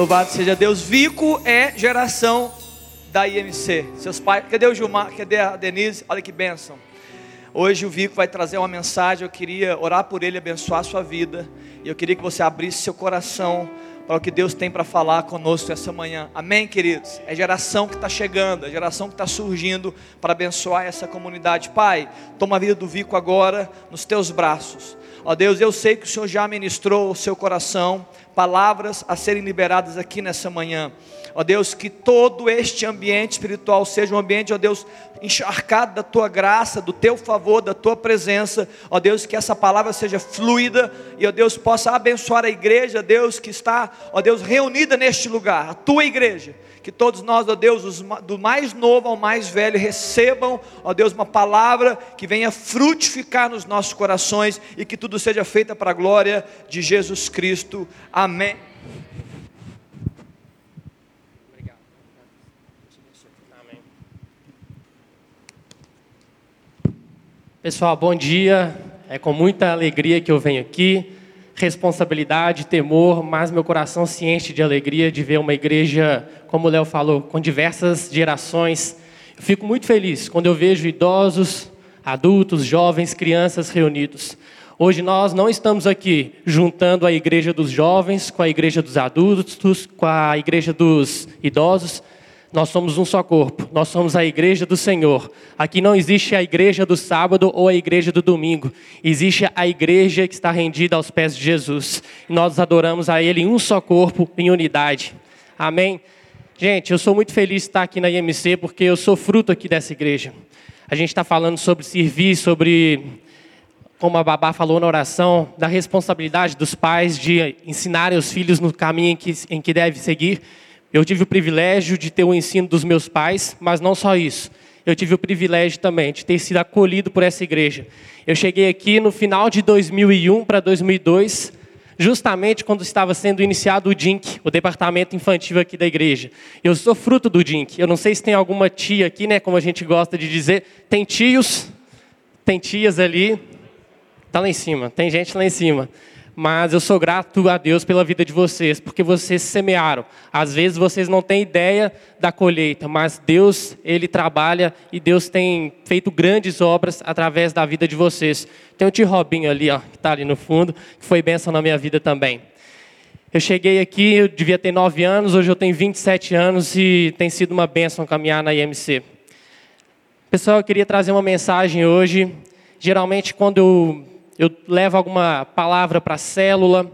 Louvado seja Deus. Vico é geração da IMC. Seus pais, cadê o Gilmar? Cadê a Denise? Olha que bênção. Hoje o Vico vai trazer uma mensagem. Eu queria orar por ele, abençoar a sua vida. E eu queria que você abrisse seu coração para o que Deus tem para falar conosco essa manhã. Amém, queridos? É geração que está chegando, é geração que está surgindo para abençoar essa comunidade. Pai, toma a vida do Vico agora nos teus braços. Ó Deus, eu sei que o Senhor já ministrou o seu coração, palavras a serem liberadas aqui nessa manhã. Ó Deus, que todo este ambiente espiritual seja um ambiente, ó Deus, encharcado da tua graça, do teu favor, da tua presença. Ó Deus, que essa palavra seja fluida e, ó Deus, possa abençoar a igreja, Deus, que está, ó Deus, reunida neste lugar, a tua igreja. Que todos nós, ó Deus, do mais novo ao mais velho, recebam, ó Deus, uma palavra que venha frutificar nos nossos corações e que tudo seja feito para a glória de Jesus Cristo. Amém. Pessoal, bom dia. É com muita alegria que eu venho aqui. Responsabilidade, temor, mas meu coração se enche de alegria de ver uma igreja, como o Léo falou, com diversas gerações. Eu fico muito feliz quando eu vejo idosos, adultos, jovens, crianças reunidos. Hoje nós não estamos aqui juntando a igreja dos jovens com a igreja dos adultos, com a igreja dos idosos. Nós somos um só corpo, nós somos a igreja do Senhor. Aqui não existe a igreja do sábado ou a igreja do domingo, existe a igreja que está rendida aos pés de Jesus. Nós adoramos a Ele em um só corpo, em unidade. Amém? Gente, eu sou muito feliz de estar aqui na IMC porque eu sou fruto aqui dessa igreja. A gente está falando sobre servir, sobre, como a babá falou na oração, da responsabilidade dos pais de ensinarem os filhos no caminho em que, em que deve seguir. Eu tive o privilégio de ter o ensino dos meus pais, mas não só isso. Eu tive o privilégio também de ter sido acolhido por essa igreja. Eu cheguei aqui no final de 2001 para 2002, justamente quando estava sendo iniciado o DINC, o departamento infantil aqui da igreja. Eu sou fruto do DINC. Eu não sei se tem alguma tia aqui, né, como a gente gosta de dizer. Tem tios, tem tias ali. Tá lá em cima, tem gente lá em cima mas eu sou grato a Deus pela vida de vocês, porque vocês semearam. Às vezes vocês não têm ideia da colheita, mas Deus, Ele trabalha e Deus tem feito grandes obras através da vida de vocês. Tem o tio Robinho ali, ó, que está ali no fundo, que foi bênção na minha vida também. Eu cheguei aqui, eu devia ter 9 anos, hoje eu tenho 27 anos e tem sido uma bênção caminhar na IMC. Pessoal, eu queria trazer uma mensagem hoje. Geralmente, quando eu eu levo alguma palavra para a célula,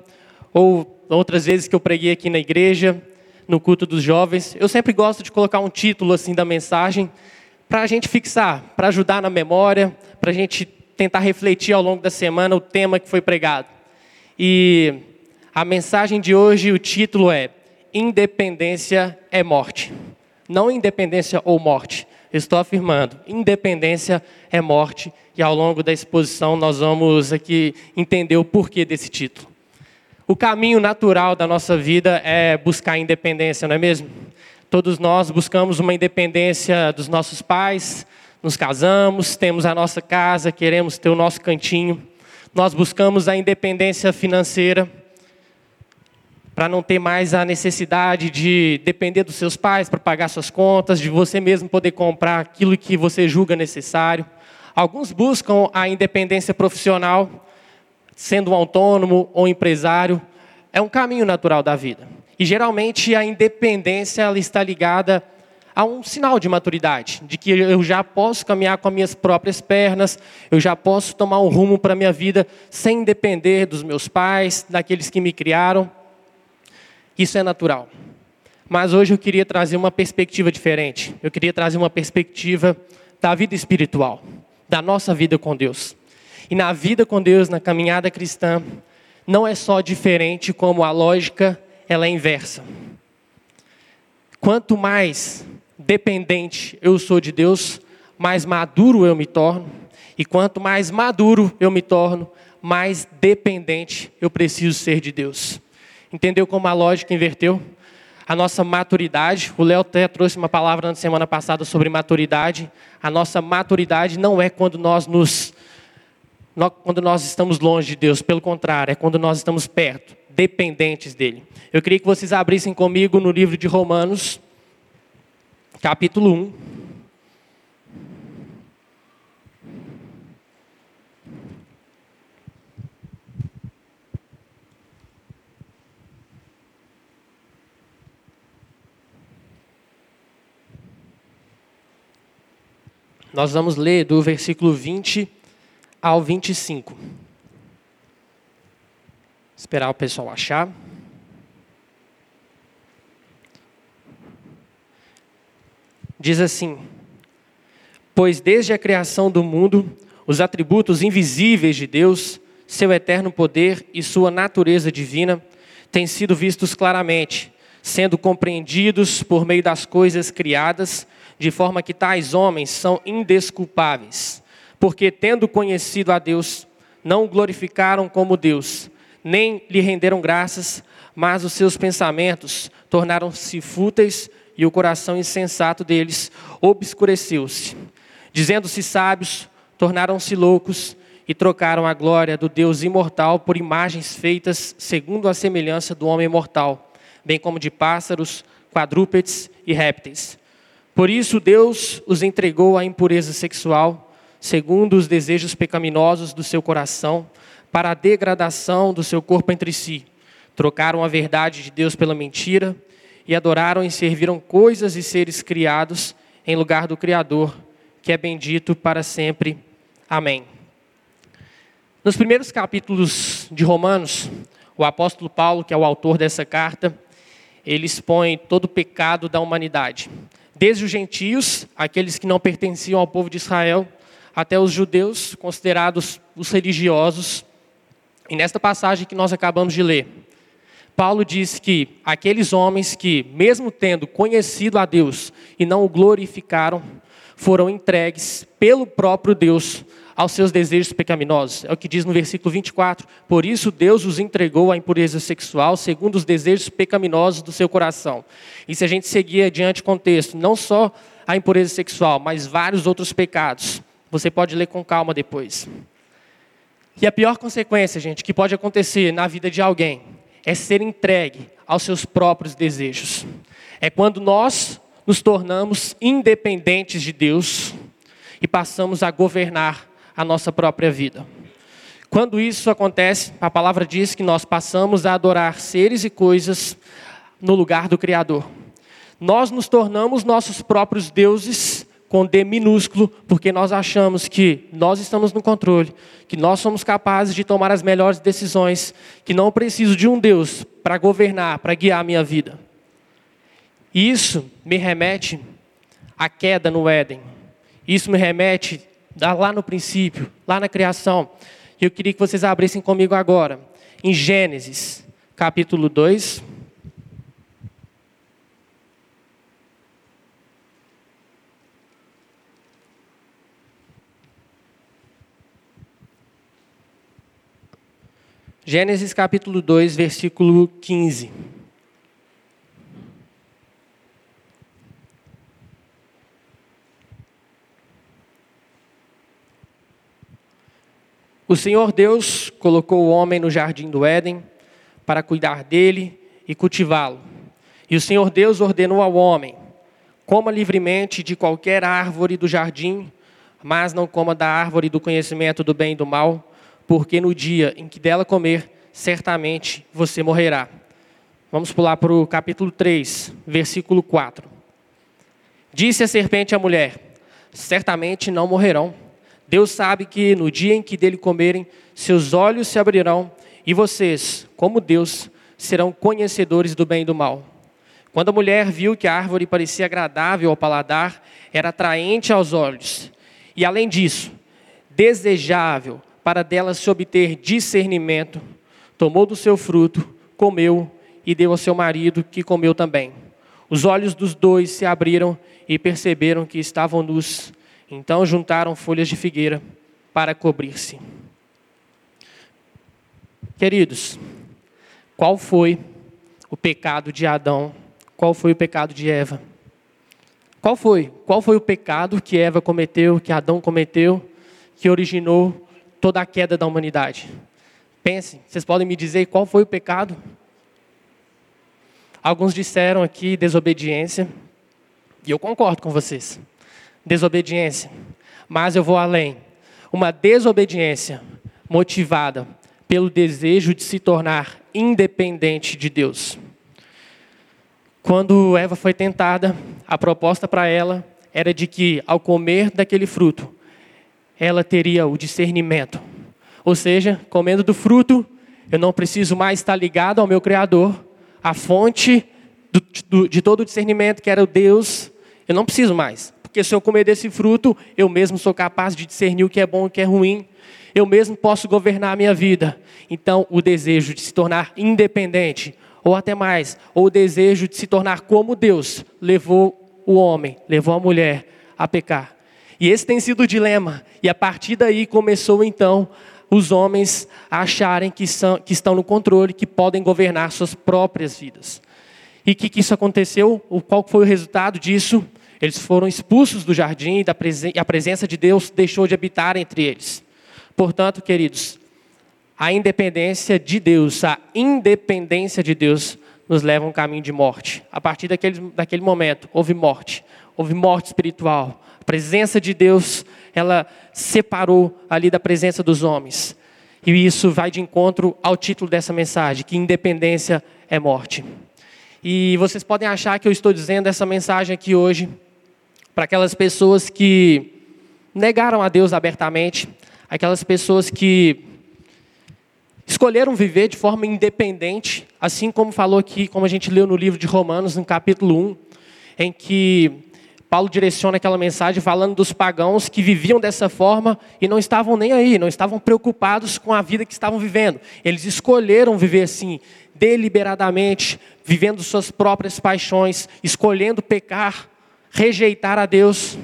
ou outras vezes que eu preguei aqui na igreja, no culto dos jovens, eu sempre gosto de colocar um título assim da mensagem para a gente fixar, para ajudar na memória, para a gente tentar refletir ao longo da semana o tema que foi pregado. E a mensagem de hoje, o título é Independência é morte. Não independência ou morte. Estou afirmando, independência é morte e ao longo da exposição nós vamos aqui entender o porquê desse título. O caminho natural da nossa vida é buscar independência, não é mesmo? Todos nós buscamos uma independência dos nossos pais, nos casamos, temos a nossa casa, queremos ter o nosso cantinho. Nós buscamos a independência financeira para não ter mais a necessidade de depender dos seus pais para pagar suas contas, de você mesmo poder comprar aquilo que você julga necessário. Alguns buscam a independência profissional, sendo um autônomo ou empresário. É um caminho natural da vida. E geralmente a independência ela está ligada a um sinal de maturidade, de que eu já posso caminhar com as minhas próprias pernas, eu já posso tomar um rumo para a minha vida sem depender dos meus pais, daqueles que me criaram. Isso é natural. Mas hoje eu queria trazer uma perspectiva diferente. Eu queria trazer uma perspectiva da vida espiritual da nossa vida com Deus. E na vida com Deus, na caminhada cristã, não é só diferente como a lógica ela é inversa. Quanto mais dependente eu sou de Deus, mais maduro eu me torno. E quanto mais maduro eu me torno, mais dependente eu preciso ser de Deus. Entendeu como a lógica inverteu? a nossa maturidade. O Léo até trouxe uma palavra na semana passada sobre maturidade. A nossa maturidade não é quando nós nos quando nós estamos longe de Deus, pelo contrário, é quando nós estamos perto. dependentes dele. Eu queria que vocês abrissem comigo no livro de Romanos, capítulo 1. Nós vamos ler do versículo 20 ao 25. Esperar o pessoal achar. Diz assim: Pois desde a criação do mundo, os atributos invisíveis de Deus, seu eterno poder e sua natureza divina, têm sido vistos claramente, sendo compreendidos por meio das coisas criadas de forma que tais homens são indesculpáveis, porque, tendo conhecido a Deus, não o glorificaram como Deus, nem lhe renderam graças, mas os seus pensamentos tornaram-se fúteis e o coração insensato deles obscureceu-se. Dizendo-se sábios, tornaram-se loucos e trocaram a glória do Deus imortal por imagens feitas segundo a semelhança do homem mortal, bem como de pássaros, quadrúpedes e répteis. Por isso, Deus os entregou à impureza sexual, segundo os desejos pecaminosos do seu coração, para a degradação do seu corpo entre si. Trocaram a verdade de Deus pela mentira e adoraram e serviram coisas e seres criados em lugar do Criador, que é bendito para sempre. Amém. Nos primeiros capítulos de Romanos, o apóstolo Paulo, que é o autor dessa carta, ele expõe todo o pecado da humanidade desde os gentios, aqueles que não pertenciam ao povo de Israel, até os judeus, considerados os religiosos. E nesta passagem que nós acabamos de ler, Paulo diz que aqueles homens que, mesmo tendo conhecido a Deus e não o glorificaram, foram entregues pelo próprio Deus aos seus desejos pecaminosos. É o que diz no versículo 24. Por isso Deus os entregou à impureza sexual, segundo os desejos pecaminosos do seu coração. E se a gente seguir adiante o contexto, não só a impureza sexual, mas vários outros pecados. Você pode ler com calma depois. E a pior consequência, gente, que pode acontecer na vida de alguém é ser entregue aos seus próprios desejos. É quando nós nos tornamos independentes de Deus e passamos a governar a nossa própria vida. Quando isso acontece, a palavra diz que nós passamos a adorar seres e coisas no lugar do Criador. Nós nos tornamos nossos próprios deuses com D minúsculo, porque nós achamos que nós estamos no controle, que nós somos capazes de tomar as melhores decisões, que não preciso de um Deus para governar, para guiar a minha vida. Isso me remete à queda no Éden. Isso me remete lá no princípio, lá na criação. E eu queria que vocês abrissem comigo agora, em Gênesis, capítulo 2. Gênesis capítulo 2, versículo 15. O Senhor Deus colocou o homem no jardim do Éden para cuidar dele e cultivá-lo. E o Senhor Deus ordenou ao homem: coma livremente de qualquer árvore do jardim, mas não coma da árvore do conhecimento do bem e do mal, porque no dia em que dela comer, certamente você morrerá. Vamos pular para o capítulo 3, versículo 4. Disse a serpente à mulher: Certamente não morrerão Deus sabe que no dia em que dele comerem, seus olhos se abrirão e vocês, como Deus, serão conhecedores do bem e do mal. Quando a mulher viu que a árvore parecia agradável ao paladar, era atraente aos olhos, e além disso, desejável para dela se obter discernimento, tomou do seu fruto, comeu e deu ao seu marido, que comeu também. Os olhos dos dois se abriram e perceberam que estavam nus. Então juntaram folhas de figueira para cobrir-se. Queridos, qual foi o pecado de Adão? Qual foi o pecado de Eva? Qual foi? Qual foi o pecado que Eva cometeu, que Adão cometeu, que originou toda a queda da humanidade? Pensem, vocês podem me dizer qual foi o pecado? Alguns disseram aqui desobediência, e eu concordo com vocês. Desobediência. Mas eu vou além. Uma desobediência motivada pelo desejo de se tornar independente de Deus. Quando Eva foi tentada, a proposta para ela era de que, ao comer daquele fruto, ela teria o discernimento. Ou seja, comendo do fruto, eu não preciso mais estar ligado ao meu Criador, a fonte do, do, de todo o discernimento, que era o Deus, eu não preciso mais. Porque se eu comer desse fruto, eu mesmo sou capaz de discernir o que é bom e o que é ruim. Eu mesmo posso governar a minha vida. Então, o desejo de se tornar independente, ou até mais, ou o desejo de se tornar como Deus, levou o homem, levou a mulher a pecar. E esse tem sido o dilema. E a partir daí começou então os homens a acharem que, são, que estão no controle, que podem governar suas próprias vidas. E que, que isso aconteceu? Qual foi o resultado disso? Eles foram expulsos do jardim e a presença de Deus deixou de habitar entre eles. Portanto, queridos, a independência de Deus, a independência de Deus nos leva a um caminho de morte. A partir daquele, daquele momento, houve morte, houve morte espiritual. A presença de Deus, ela separou ali da presença dos homens. E isso vai de encontro ao título dessa mensagem, que independência é morte. E vocês podem achar que eu estou dizendo essa mensagem aqui hoje para aquelas pessoas que negaram a Deus abertamente, aquelas pessoas que escolheram viver de forma independente, assim como falou aqui, como a gente leu no livro de Romanos, no capítulo 1, em que Paulo direciona aquela mensagem falando dos pagãos que viviam dessa forma e não estavam nem aí, não estavam preocupados com a vida que estavam vivendo. Eles escolheram viver assim, deliberadamente, vivendo suas próprias paixões, escolhendo pecar, rejeitar a Deus.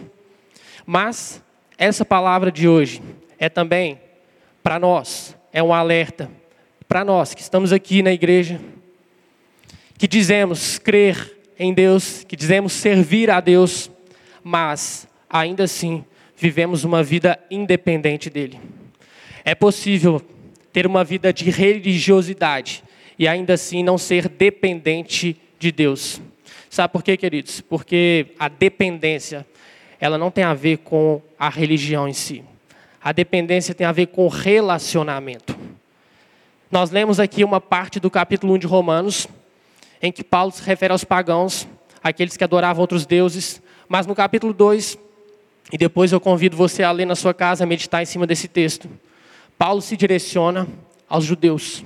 Mas essa palavra de hoje é também para nós, é um alerta para nós que estamos aqui na igreja, que dizemos crer em Deus, que dizemos servir a Deus, mas ainda assim vivemos uma vida independente dele. É possível ter uma vida de religiosidade e ainda assim não ser dependente de Deus. Sabe por quê, queridos? Porque a dependência, ela não tem a ver com a religião em si. A dependência tem a ver com relacionamento. Nós lemos aqui uma parte do capítulo 1 de Romanos, em que Paulo se refere aos pagãos, aqueles que adoravam outros deuses, mas no capítulo 2, e depois eu convido você a ler na sua casa, a meditar em cima desse texto, Paulo se direciona aos judeus.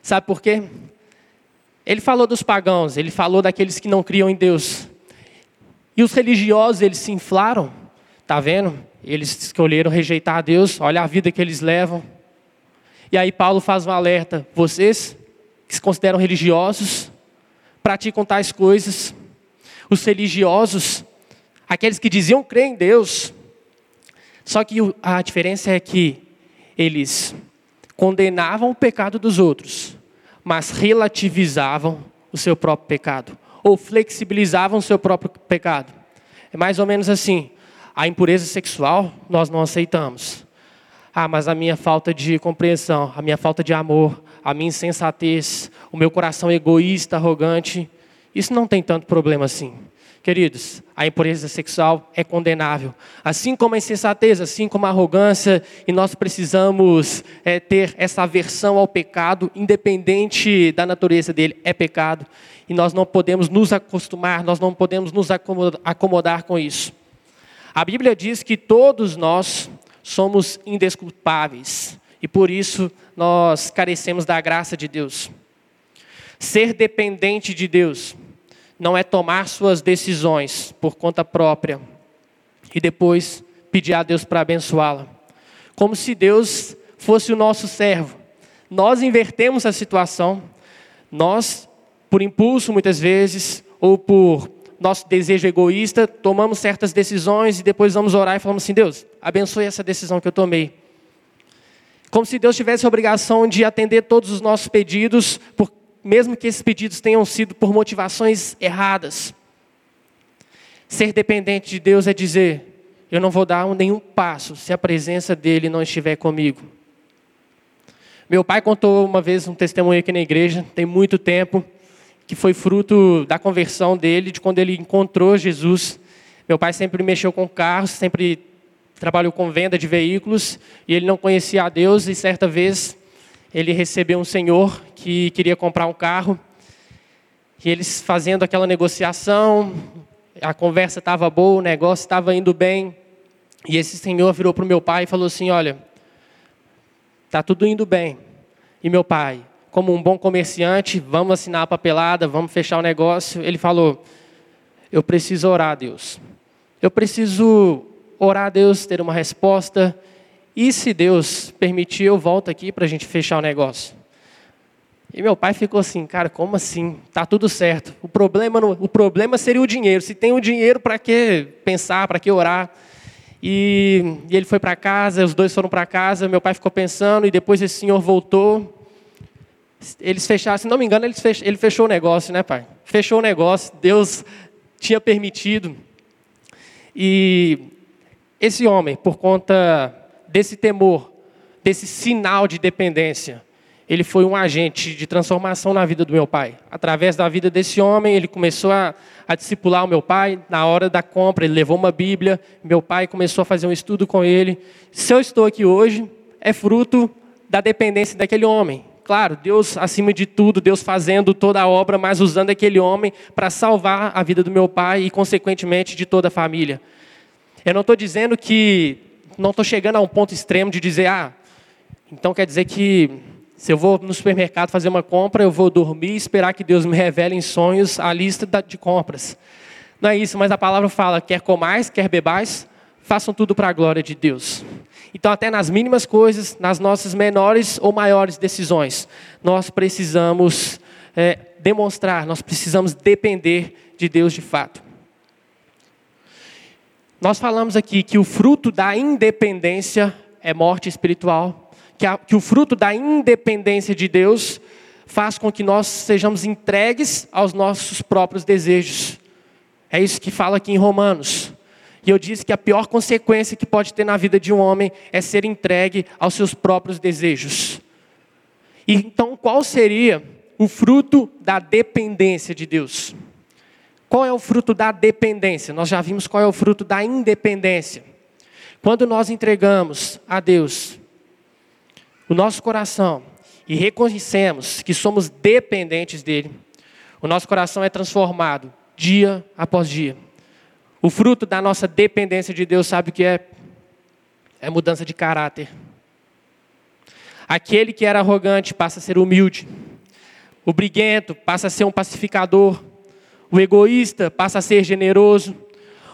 Sabe por quê? Ele falou dos pagãos, ele falou daqueles que não criam em Deus. E os religiosos, eles se inflaram, tá vendo? Eles escolheram rejeitar Deus, olha a vida que eles levam. E aí Paulo faz um alerta: vocês que se consideram religiosos, praticam tais coisas. Os religiosos, aqueles que diziam crer em Deus, só que a diferença é que eles condenavam o pecado dos outros, mas relativizavam o seu próprio pecado, ou flexibilizavam o seu próprio pecado. É mais ou menos assim: a impureza sexual nós não aceitamos. Ah, mas a minha falta de compreensão, a minha falta de amor, a minha insensatez, o meu coração egoísta, arrogante, isso não tem tanto problema assim. Queridos, a impureza sexual é condenável. Assim como a insensatez, assim como a arrogância, e nós precisamos é, ter essa aversão ao pecado, independente da natureza dele, é pecado. E nós não podemos nos acostumar, nós não podemos nos acomodar, com isso. A Bíblia diz que todos nós somos indesculpáveis e por isso nós carecemos da graça de Deus. Ser dependente de Deus não é tomar suas decisões por conta própria e depois pedir a Deus para abençoá-la. Como se Deus fosse o nosso servo. Nós invertemos a situação. Nós, por impulso muitas vezes, ou por nosso desejo egoísta, tomamos certas decisões e depois vamos orar e falamos assim: Deus, abençoe essa decisão que eu tomei. Como se Deus tivesse a obrigação de atender todos os nossos pedidos por mesmo que esses pedidos tenham sido por motivações erradas. Ser dependente de Deus é dizer: eu não vou dar nenhum passo se a presença dele não estiver comigo. Meu pai contou uma vez um testemunho aqui na igreja, tem muito tempo, que foi fruto da conversão dele, de quando ele encontrou Jesus. Meu pai sempre mexeu com carros, sempre trabalhou com venda de veículos, e ele não conhecia a Deus, e certa vez ele recebeu um senhor que queria comprar um carro, e eles fazendo aquela negociação, a conversa estava boa, o negócio estava indo bem, e esse senhor virou para o meu pai e falou assim: Olha, está tudo indo bem. E meu pai, como um bom comerciante, vamos assinar a papelada, vamos fechar o negócio. Ele falou: Eu preciso orar a Deus. Eu preciso orar a Deus, ter uma resposta. E se Deus permitir, eu volto aqui para a gente fechar o negócio. E meu pai ficou assim, cara, como assim? Tá tudo certo. O problema, não, o problema seria o dinheiro. Se tem o dinheiro, para que pensar, para que orar? E, e ele foi para casa, os dois foram para casa. Meu pai ficou pensando e depois esse senhor voltou. Eles fecharam, se não me engano, fech, ele fechou o negócio, né, pai? Fechou o negócio. Deus tinha permitido. E esse homem, por conta desse temor, desse sinal de dependência, ele foi um agente de transformação na vida do meu pai. Através da vida desse homem, ele começou a, a discipular o meu pai. Na hora da compra, ele levou uma Bíblia. Meu pai começou a fazer um estudo com ele. Se eu estou aqui hoje, é fruto da dependência daquele homem. Claro, Deus acima de tudo, Deus fazendo toda a obra, mas usando aquele homem para salvar a vida do meu pai e, consequentemente, de toda a família. Eu não estou dizendo que. Não estou chegando a um ponto extremo de dizer, ah, então quer dizer que se eu vou no supermercado fazer uma compra, eu vou dormir e esperar que Deus me revele em sonhos a lista de compras. Não é isso, mas a palavra fala: quer comais, quer bebais, façam tudo para a glória de Deus. Então, até nas mínimas coisas, nas nossas menores ou maiores decisões, nós precisamos é, demonstrar, nós precisamos depender de Deus de fato. Nós falamos aqui que o fruto da independência é morte espiritual que, a, que o fruto da independência de Deus faz com que nós sejamos entregues aos nossos próprios desejos. É isso que fala aqui em Romanos. E eu disse que a pior consequência que pode ter na vida de um homem é ser entregue aos seus próprios desejos. E então, qual seria o fruto da dependência de Deus? Qual é o fruto da dependência? Nós já vimos qual é o fruto da independência. Quando nós entregamos a Deus o nosso coração e reconhecemos que somos dependentes dele, o nosso coração é transformado dia após dia. O fruto da nossa dependência de Deus, sabe o que é? É mudança de caráter. Aquele que era arrogante passa a ser humilde. O briguento passa a ser um pacificador. O egoísta passa a ser generoso.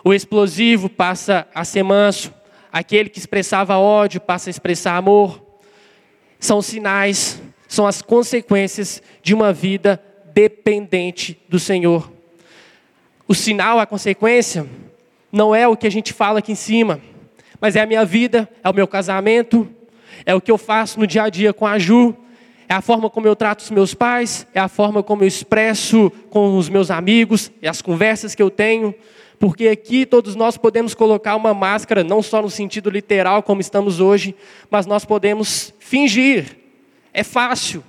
O explosivo passa a ser manso. Aquele que expressava ódio passa a expressar amor são sinais, são as consequências de uma vida dependente do Senhor. O sinal, a consequência, não é o que a gente fala aqui em cima, mas é a minha vida, é o meu casamento, é o que eu faço no dia a dia com a Ju, é a forma como eu trato os meus pais, é a forma como eu expresso com os meus amigos, é as conversas que eu tenho, porque aqui todos nós podemos colocar uma máscara, não só no sentido literal como estamos hoje, mas nós podemos fingir. É fácil,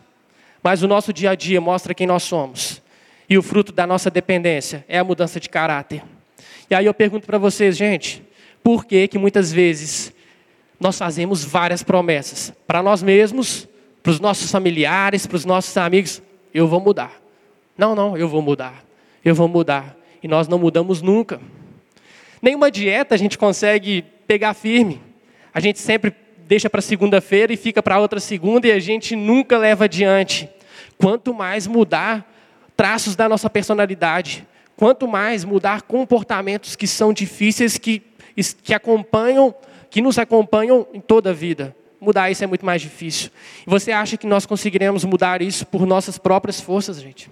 mas o nosso dia a dia mostra quem nós somos. E o fruto da nossa dependência é a mudança de caráter. E aí eu pergunto para vocês, gente, por que que muitas vezes nós fazemos várias promessas para nós mesmos, para os nossos familiares, para os nossos amigos, eu vou mudar. Não, não, eu vou mudar. Eu vou mudar e nós não mudamos nunca. Nenhuma dieta a gente consegue pegar firme. A gente sempre deixa para segunda-feira e fica para outra segunda e a gente nunca leva adiante. Quanto mais mudar traços da nossa personalidade, quanto mais mudar comportamentos que são difíceis, que, que acompanham, que nos acompanham em toda a vida. Mudar isso é muito mais difícil. E você acha que nós conseguiremos mudar isso por nossas próprias forças, gente?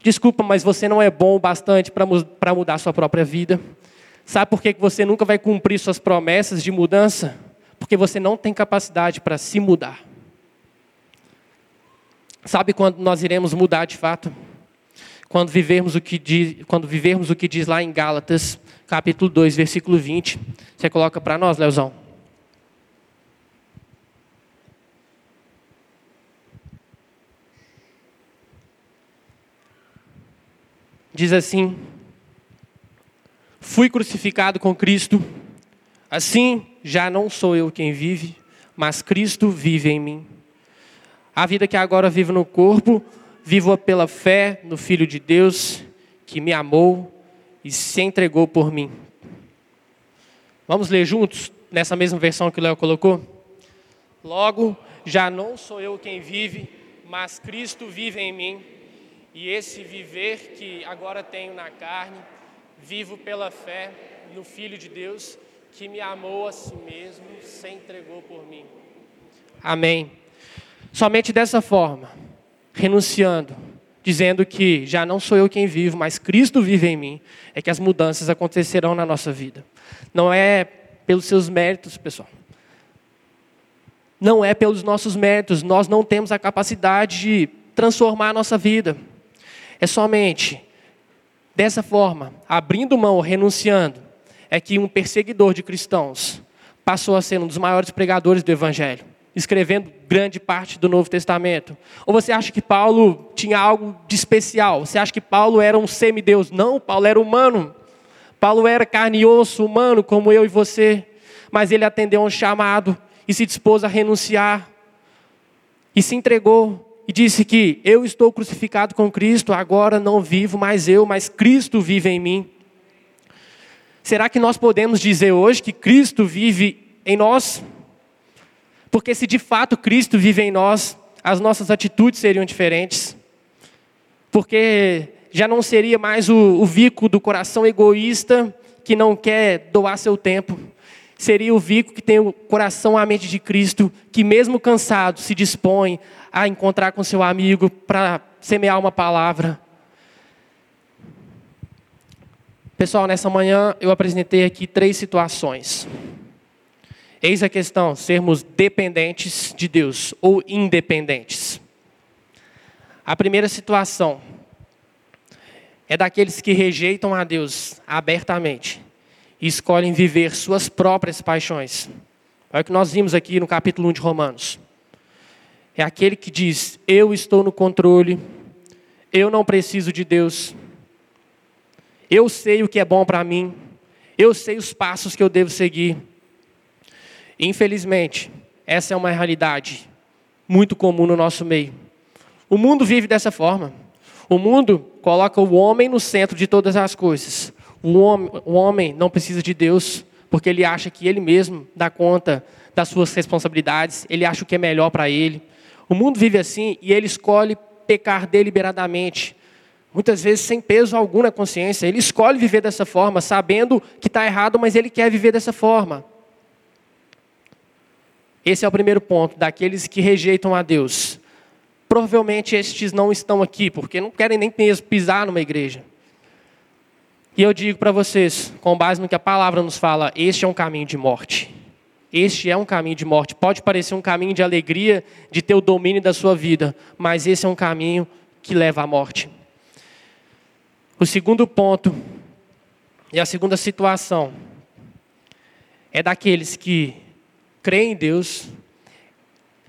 Desculpa, mas você não é bom o bastante para mudar a sua própria vida. Sabe por que você nunca vai cumprir suas promessas de mudança? Porque você não tem capacidade para se mudar. Sabe quando nós iremos mudar de fato? Quando vivermos o que diz, quando vivermos o que diz lá em Gálatas, capítulo 2, versículo 20. Você coloca para nós, Leozão. Diz assim: Fui crucificado com Cristo, assim já não sou eu quem vive, mas Cristo vive em mim. A vida que agora vivo no corpo, vivo-a pela fé no Filho de Deus, que me amou e se entregou por mim. Vamos ler juntos, nessa mesma versão que o Léo colocou? Logo, já não sou eu quem vive, mas Cristo vive em mim. E esse viver que agora tenho na carne, vivo pela fé no Filho de Deus, que me amou a si mesmo, se entregou por mim. Amém. Somente dessa forma, renunciando, dizendo que já não sou eu quem vivo, mas Cristo vive em mim, é que as mudanças acontecerão na nossa vida. Não é pelos seus méritos, pessoal. Não é pelos nossos méritos, nós não temos a capacidade de transformar a nossa vida. É somente dessa forma, abrindo mão, renunciando, é que um perseguidor de cristãos passou a ser um dos maiores pregadores do Evangelho, escrevendo grande parte do Novo Testamento. Ou você acha que Paulo tinha algo de especial? Você acha que Paulo era um semideus? Não, Paulo era humano. Paulo era carne e osso, humano, como eu e você. Mas ele atendeu a um chamado e se dispôs a renunciar. E se entregou e disse que eu estou crucificado com Cristo, agora não vivo mais eu, mas Cristo vive em mim. Será que nós podemos dizer hoje que Cristo vive em nós? Porque se de fato Cristo vive em nós, as nossas atitudes seriam diferentes. Porque já não seria mais o, o Vico do coração egoísta que não quer doar seu tempo. Seria o Vico que tem o coração à mente de Cristo, que mesmo cansado se dispõe a encontrar com seu amigo para semear uma palavra, Pessoal, nessa manhã eu apresentei aqui três situações. Eis a questão: sermos dependentes de Deus ou independentes. A primeira situação é daqueles que rejeitam a Deus abertamente e escolhem viver suas próprias paixões. É o que nós vimos aqui no capítulo 1 de Romanos. É aquele que diz: Eu estou no controle, eu não preciso de Deus, eu sei o que é bom para mim. Eu sei os passos que eu devo seguir. Infelizmente, essa é uma realidade muito comum no nosso meio. O mundo vive dessa forma. O mundo coloca o homem no centro de todas as coisas. O homem, o homem não precisa de Deus, porque ele acha que ele mesmo dá conta das suas responsabilidades, ele acha o que é melhor para ele. O mundo vive assim e ele escolhe pecar deliberadamente, muitas vezes sem peso algum na consciência. Ele escolhe viver dessa forma, sabendo que está errado, mas ele quer viver dessa forma. Esse é o primeiro ponto, daqueles que rejeitam a Deus. Provavelmente estes não estão aqui, porque não querem nem mesmo pisar numa igreja. E eu digo para vocês, com base no que a palavra nos fala, este é um caminho de morte. Este é um caminho de morte. Pode parecer um caminho de alegria, de ter o domínio da sua vida, mas esse é um caminho que leva à morte. O segundo ponto, e a segunda situação, é daqueles que creem em Deus,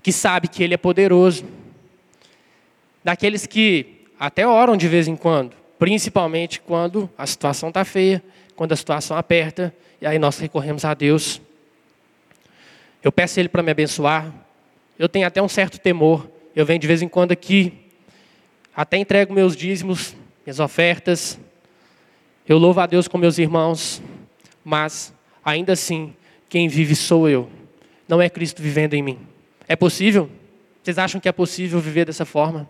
que sabe que Ele é poderoso, daqueles que até oram de vez em quando, principalmente quando a situação está feia, quando a situação aperta, e aí nós recorremos a Deus. Eu peço Ele para me abençoar, eu tenho até um certo temor, eu venho de vez em quando aqui, até entrego meus dízimos, minhas ofertas. Eu louvo a Deus com meus irmãos, mas ainda assim, quem vive sou eu. Não é Cristo vivendo em mim. É possível? Vocês acham que é possível viver dessa forma?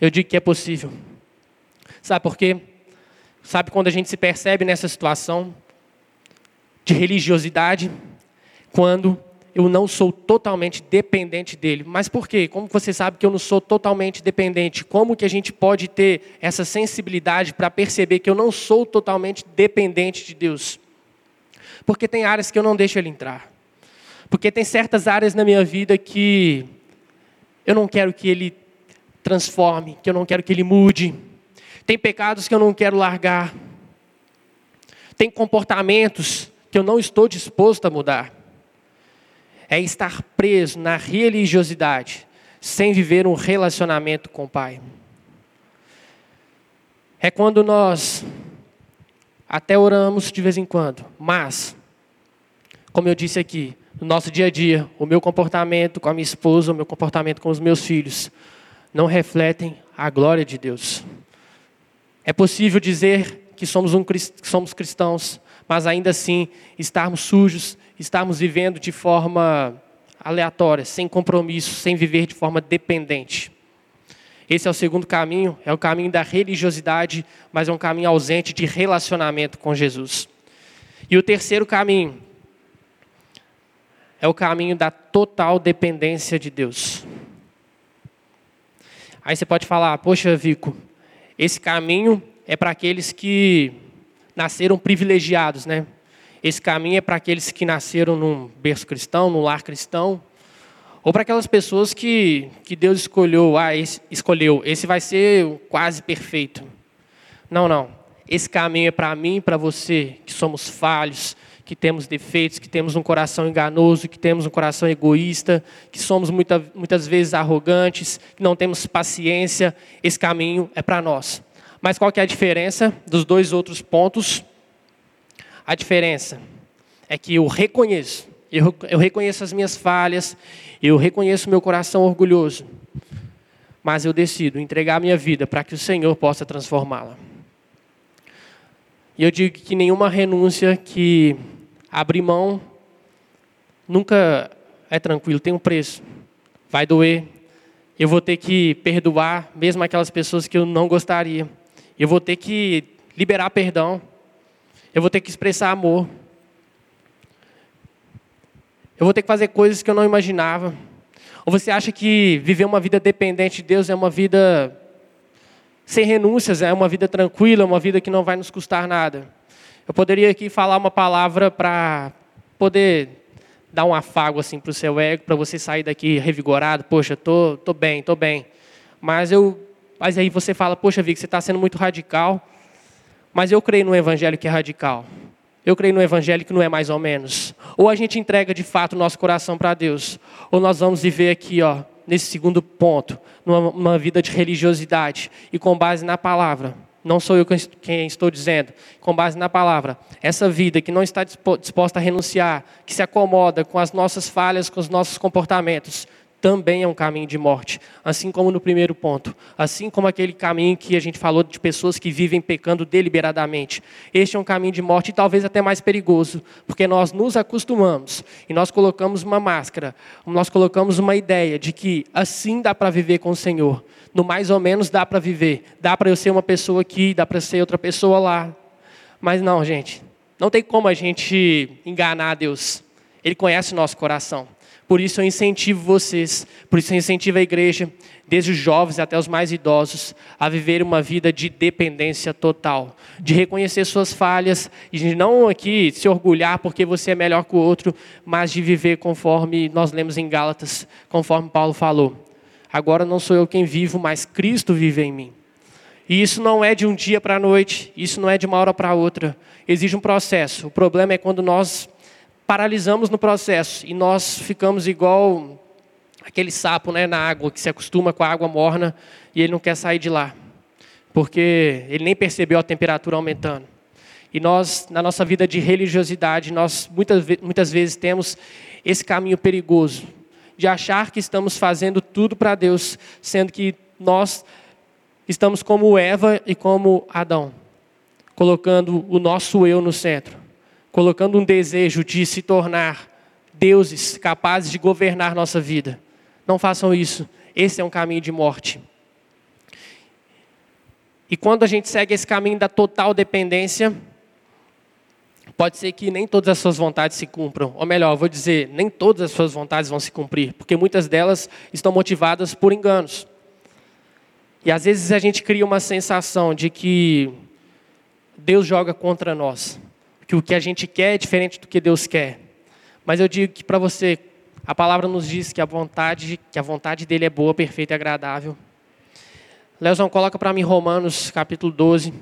Eu digo que é possível. Sabe por quê? Sabe quando a gente se percebe nessa situação de religiosidade? Quando eu não sou totalmente dependente dele. Mas por quê? Como você sabe que eu não sou totalmente dependente? Como que a gente pode ter essa sensibilidade para perceber que eu não sou totalmente dependente de Deus? Porque tem áreas que eu não deixo ele entrar. Porque tem certas áreas na minha vida que eu não quero que ele transforme, que eu não quero que ele mude. Tem pecados que eu não quero largar. Tem comportamentos que eu não estou disposto a mudar é estar preso na religiosidade, sem viver um relacionamento com o Pai. é quando nós até oramos de vez em quando, mas, como eu disse aqui, no nosso dia a dia, o meu comportamento com a minha esposa, o meu comportamento com os meus filhos, não refletem a glória de Deus. É possível dizer que somos, um, que somos cristãos, mas ainda assim estarmos sujos, estarmos vivendo de forma aleatória, sem compromisso, sem viver de forma dependente. Esse é o segundo caminho, é o caminho da religiosidade, mas é um caminho ausente de relacionamento com Jesus. E o terceiro caminho é o caminho da total dependência de Deus. Aí você pode falar, poxa, Vico, esse caminho é para aqueles que nasceram privilegiados, né? Esse caminho é para aqueles que nasceram num berço cristão, num lar cristão, ou para aquelas pessoas que, que Deus escolheu, ah, esse, escolheu, esse vai ser quase perfeito. Não, não. Esse caminho é para mim para você, que somos falhos, que temos defeitos, que temos um coração enganoso, que temos um coração egoísta, que somos muita, muitas vezes arrogantes, que não temos paciência. Esse caminho é para nós. Mas qual que é a diferença dos dois outros pontos? A diferença é que eu reconheço, eu, eu reconheço as minhas falhas, eu reconheço meu coração orgulhoso, mas eu decido entregar a minha vida para que o Senhor possa transformá-la. E eu digo que nenhuma renúncia que abrir mão nunca é tranquilo, tem um preço. Vai doer. Eu vou ter que perdoar mesmo aquelas pessoas que eu não gostaria. Eu vou ter que liberar perdão. Eu vou ter que expressar amor. Eu vou ter que fazer coisas que eu não imaginava. Ou você acha que viver uma vida dependente de Deus é uma vida sem renúncias, é uma vida tranquila, uma vida que não vai nos custar nada? Eu poderia aqui falar uma palavra para poder dar um afago assim para o seu ego, para você sair daqui revigorado. Poxa, tô, tô bem, tô bem. Mas eu mas aí você fala, poxa, Vic, você está sendo muito radical. Mas eu creio no evangelho que é radical. Eu creio no evangelho que não é mais ou menos. Ou a gente entrega de fato o nosso coração para Deus, ou nós vamos viver aqui, ó, nesse segundo ponto, numa, numa vida de religiosidade e com base na palavra. Não sou eu quem estou dizendo, com base na palavra. Essa vida que não está disposta a renunciar, que se acomoda com as nossas falhas, com os nossos comportamentos, também é um caminho de morte, assim como no primeiro ponto, assim como aquele caminho que a gente falou de pessoas que vivem pecando deliberadamente. Este é um caminho de morte e talvez até mais perigoso, porque nós nos acostumamos e nós colocamos uma máscara, nós colocamos uma ideia de que assim dá para viver com o Senhor. No mais ou menos dá para viver, dá para eu ser uma pessoa aqui, dá para ser outra pessoa lá. Mas não, gente, não tem como a gente enganar Deus. Ele conhece o nosso coração. Por isso eu incentivo vocês, por isso eu incentivo a igreja, desde os jovens até os mais idosos, a viver uma vida de dependência total, de reconhecer suas falhas e de não aqui se orgulhar porque você é melhor que o outro, mas de viver conforme nós lemos em Gálatas, conforme Paulo falou. Agora não sou eu quem vivo, mas Cristo vive em mim. E isso não é de um dia para a noite, isso não é de uma hora para outra. Exige um processo. O problema é quando nós paralisamos no processo e nós ficamos igual aquele sapo né, na água que se acostuma com a água morna e ele não quer sair de lá, porque ele nem percebeu a temperatura aumentando. E nós, na nossa vida de religiosidade, nós muitas, muitas vezes temos esse caminho perigoso de achar que estamos fazendo tudo para Deus, sendo que nós estamos como Eva e como Adão, colocando o nosso eu no centro colocando um desejo de se tornar deuses capazes de governar nossa vida. Não façam isso. Esse é um caminho de morte. E quando a gente segue esse caminho da total dependência, pode ser que nem todas as suas vontades se cumpram. Ou melhor, vou dizer, nem todas as suas vontades vão se cumprir, porque muitas delas estão motivadas por enganos. E às vezes a gente cria uma sensação de que Deus joga contra nós que o que a gente quer é diferente do que Deus quer. Mas eu digo que para você, a palavra nos diz que a vontade, que a vontade dele é boa, perfeita e agradável. Leozão, coloca para mim Romanos capítulo 12,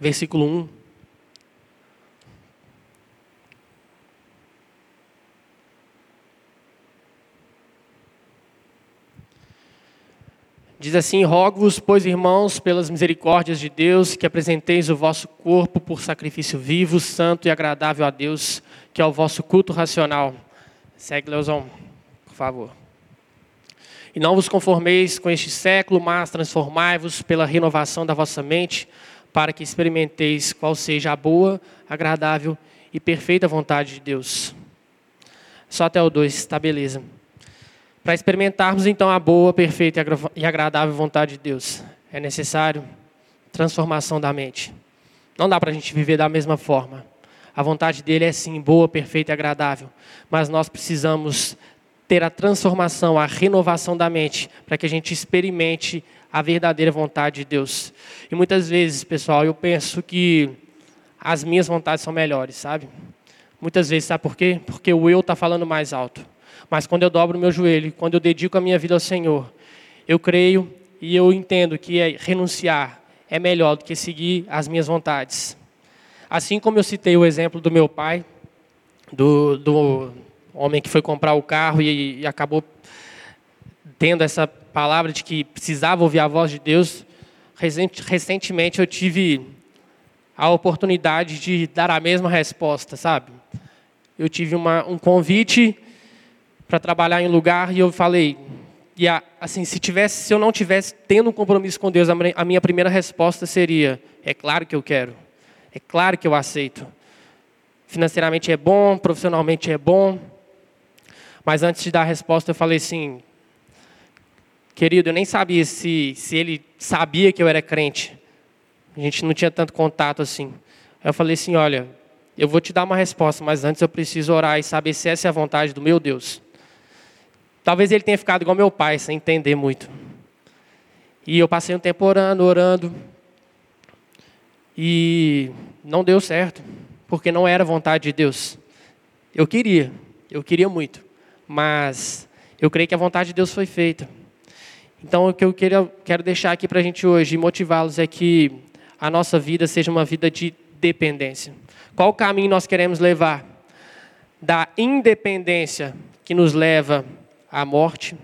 versículo 1. Diz assim: Rogo-vos, pois, irmãos, pelas misericórdias de Deus, que apresenteis o vosso corpo por sacrifício vivo, santo e agradável a Deus, que é o vosso culto racional. Segue, Leozão, por favor. E não vos conformeis com este século, mas transformai-vos pela renovação da vossa mente, para que experimenteis qual seja a boa, agradável e perfeita vontade de Deus. Só até o 2, tá beleza. Para experimentarmos então a boa, perfeita e agradável vontade de Deus, é necessário transformação da mente. Não dá para a gente viver da mesma forma. A vontade dele é sim boa, perfeita e agradável, mas nós precisamos ter a transformação, a renovação da mente, para que a gente experimente a verdadeira vontade de Deus. E muitas vezes, pessoal, eu penso que as minhas vontades são melhores, sabe? Muitas vezes, sabe por quê? Porque o eu está falando mais alto. Mas quando eu dobro o meu joelho, quando eu dedico a minha vida ao Senhor, eu creio e eu entendo que é renunciar é melhor do que seguir as minhas vontades. Assim como eu citei o exemplo do meu pai, do, do homem que foi comprar o carro e, e acabou tendo essa palavra de que precisava ouvir a voz de Deus, recentemente eu tive a oportunidade de dar a mesma resposta, sabe? Eu tive uma, um convite para trabalhar em lugar e eu falei, e assim, se tivesse, se eu não tivesse tendo um compromisso com Deus, a minha primeira resposta seria: é claro que eu quero, é claro que eu aceito. Financeiramente é bom, profissionalmente é bom, mas antes de dar a resposta eu falei assim, querido, eu nem sabia se se ele sabia que eu era crente. A gente não tinha tanto contato assim. Eu falei assim, olha, eu vou te dar uma resposta, mas antes eu preciso orar e saber se essa é a vontade do meu Deus. Talvez ele tenha ficado igual meu pai, sem entender muito. E eu passei um tempo orando, orando. E não deu certo, porque não era vontade de Deus. Eu queria, eu queria muito, mas eu creio que a vontade de Deus foi feita. Então, o que eu quero, quero deixar aqui para a gente hoje e motivá-los é que a nossa vida seja uma vida de dependência. Qual caminho nós queremos levar? Da independência que nos leva à morte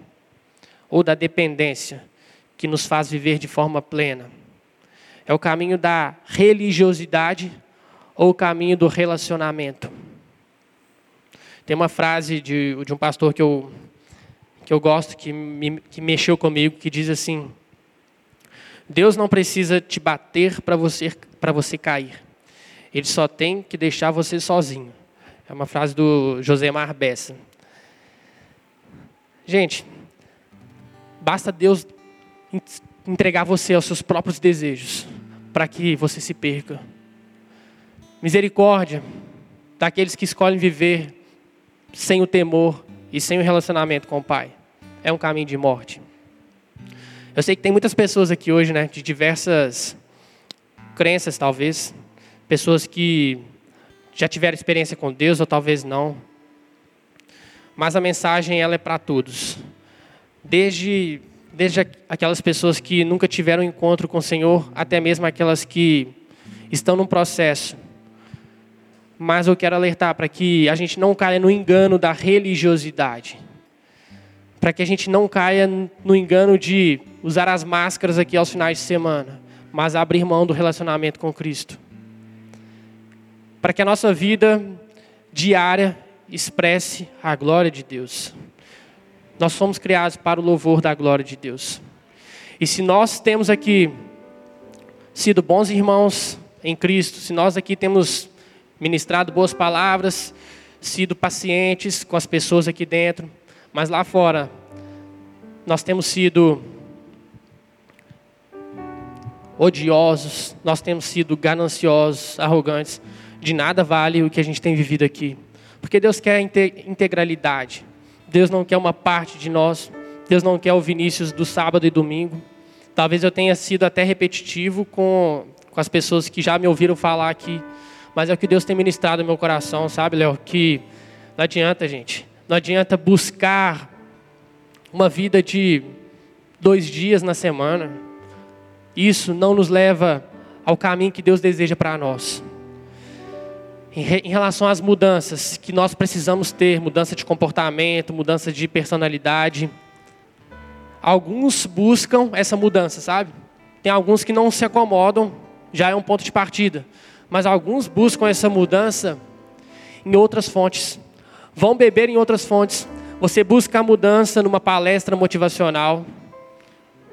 ou da dependência que nos faz viver de forma plena? É o caminho da religiosidade ou o caminho do relacionamento? Tem uma frase de, de um pastor que eu, que eu gosto, que, me, que mexeu comigo, que diz assim: Deus não precisa te bater para você, você cair. Ele só tem que deixar você sozinho. É uma frase do Josemar Bessa. Gente, basta Deus entregar você aos seus próprios desejos para que você se perca. Misericórdia daqueles que escolhem viver sem o temor e sem o relacionamento com o Pai. É um caminho de morte. Eu sei que tem muitas pessoas aqui hoje, né, de diversas crenças, talvez, pessoas que já tiveram experiência com Deus ou talvez não mas a mensagem ela é para todos. Desde, desde aquelas pessoas que nunca tiveram encontro com o Senhor, até mesmo aquelas que estão num processo. Mas eu quero alertar para que a gente não caia no engano da religiosidade. Para que a gente não caia no engano de usar as máscaras aqui aos finais de semana, mas abrir mão do relacionamento com Cristo. Para que a nossa vida diária expresse a glória de Deus. Nós fomos criados para o louvor da glória de Deus. E se nós temos aqui sido bons irmãos em Cristo, se nós aqui temos ministrado boas palavras, sido pacientes com as pessoas aqui dentro, mas lá fora nós temos sido odiosos, nós temos sido gananciosos, arrogantes, de nada vale o que a gente tem vivido aqui. Porque Deus quer integralidade. Deus não quer uma parte de nós. Deus não quer o Vinícius do sábado e domingo. Talvez eu tenha sido até repetitivo com, com as pessoas que já me ouviram falar aqui. Mas é o que Deus tem ministrado no meu coração, sabe, Léo? Que não adianta, gente. Não adianta buscar uma vida de dois dias na semana. Isso não nos leva ao caminho que Deus deseja para nós em relação às mudanças que nós precisamos ter mudança de comportamento, mudança de personalidade. Alguns buscam essa mudança, sabe? Tem alguns que não se acomodam, já é um ponto de partida. Mas alguns buscam essa mudança em outras fontes. Vão beber em outras fontes. Você busca a mudança numa palestra motivacional.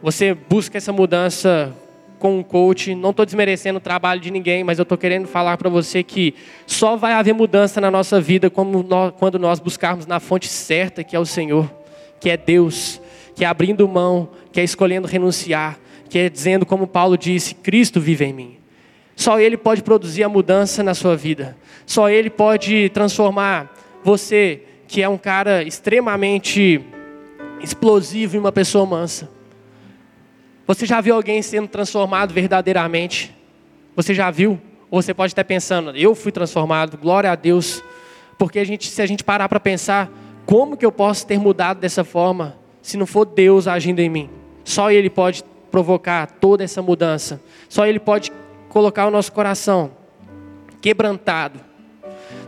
Você busca essa mudança com um coach. Não estou desmerecendo o trabalho de ninguém, mas eu estou querendo falar para você que só vai haver mudança na nossa vida quando nós buscarmos na fonte certa, que é o Senhor, que é Deus, que é abrindo mão, que é escolhendo renunciar, que é dizendo, como Paulo disse: Cristo vive em mim. Só Ele pode produzir a mudança na sua vida. Só Ele pode transformar você, que é um cara extremamente explosivo, em uma pessoa mansa. Você já viu alguém sendo transformado verdadeiramente? Você já viu? Ou você pode estar pensando, eu fui transformado, glória a Deus. Porque a gente, se a gente parar para pensar, como que eu posso ter mudado dessa forma, se não for Deus agindo em mim? Só Ele pode provocar toda essa mudança. Só Ele pode colocar o nosso coração quebrantado.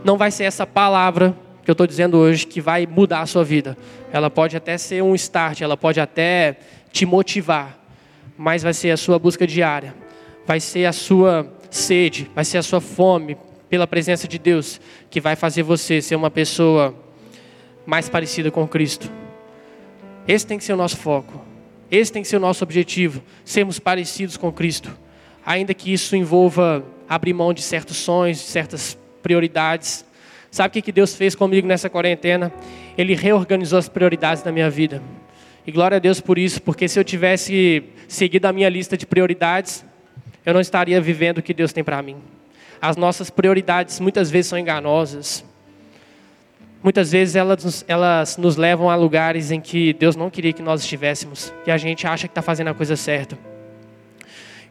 Não vai ser essa palavra que eu estou dizendo hoje que vai mudar a sua vida. Ela pode até ser um start, ela pode até te motivar, mas vai ser a sua busca diária, vai ser a sua sede, vai ser a sua fome pela presença de Deus que vai fazer você ser uma pessoa mais parecida com Cristo. Esse tem que ser o nosso foco. Esse tem que ser o nosso objetivo, sermos parecidos com Cristo. Ainda que isso envolva abrir mão de certos sonhos, de certas prioridades. Sabe o que Deus fez comigo nessa quarentena? Ele reorganizou as prioridades da minha vida. E glória a Deus por isso, porque se eu tivesse seguido a minha lista de prioridades, eu não estaria vivendo o que Deus tem para mim. As nossas prioridades muitas vezes são enganosas. Muitas vezes elas, elas nos levam a lugares em que Deus não queria que nós estivéssemos. E a gente acha que está fazendo a coisa certa.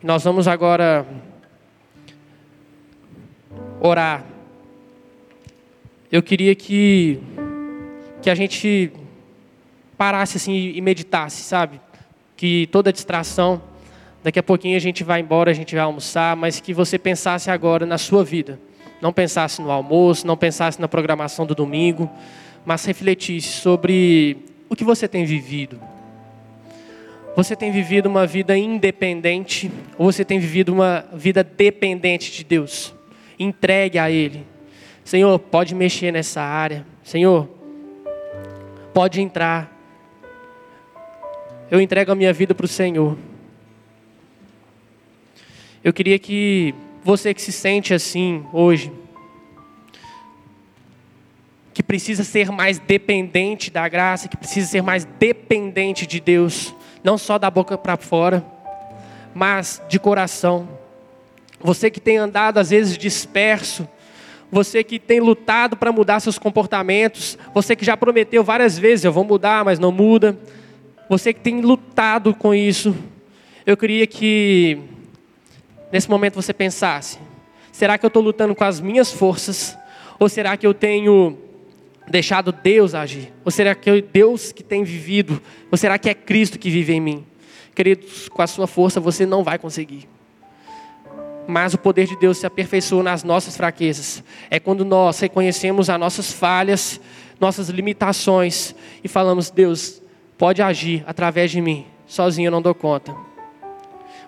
E nós vamos agora orar. Eu queria que, que a gente parasse assim e meditasse, sabe? Que toda distração, daqui a pouquinho a gente vai embora, a gente vai almoçar, mas que você pensasse agora na sua vida não pensasse no almoço, não pensasse na programação do domingo, mas refletisse sobre o que você tem vivido. Você tem vivido uma vida independente ou você tem vivido uma vida dependente de Deus? Entregue a Ele. Senhor, pode mexer nessa área. Senhor, pode entrar. Eu entrego a minha vida para o Senhor. Eu queria que você que se sente assim hoje, que precisa ser mais dependente da graça, que precisa ser mais dependente de Deus, não só da boca para fora, mas de coração. Você que tem andado às vezes disperso, você que tem lutado para mudar seus comportamentos, você que já prometeu várias vezes, eu vou mudar, mas não muda. Você que tem lutado com isso, eu queria que nesse momento você pensasse: será que eu estou lutando com as minhas forças? Ou será que eu tenho deixado Deus agir? Ou será que é Deus que tem vivido? Ou será que é Cristo que vive em mim? Queridos, com a sua força você não vai conseguir. Mas o poder de Deus se aperfeiçoa nas nossas fraquezas. É quando nós reconhecemos as nossas falhas, nossas limitações e falamos: Deus, pode agir através de mim. Sozinho eu não dou conta.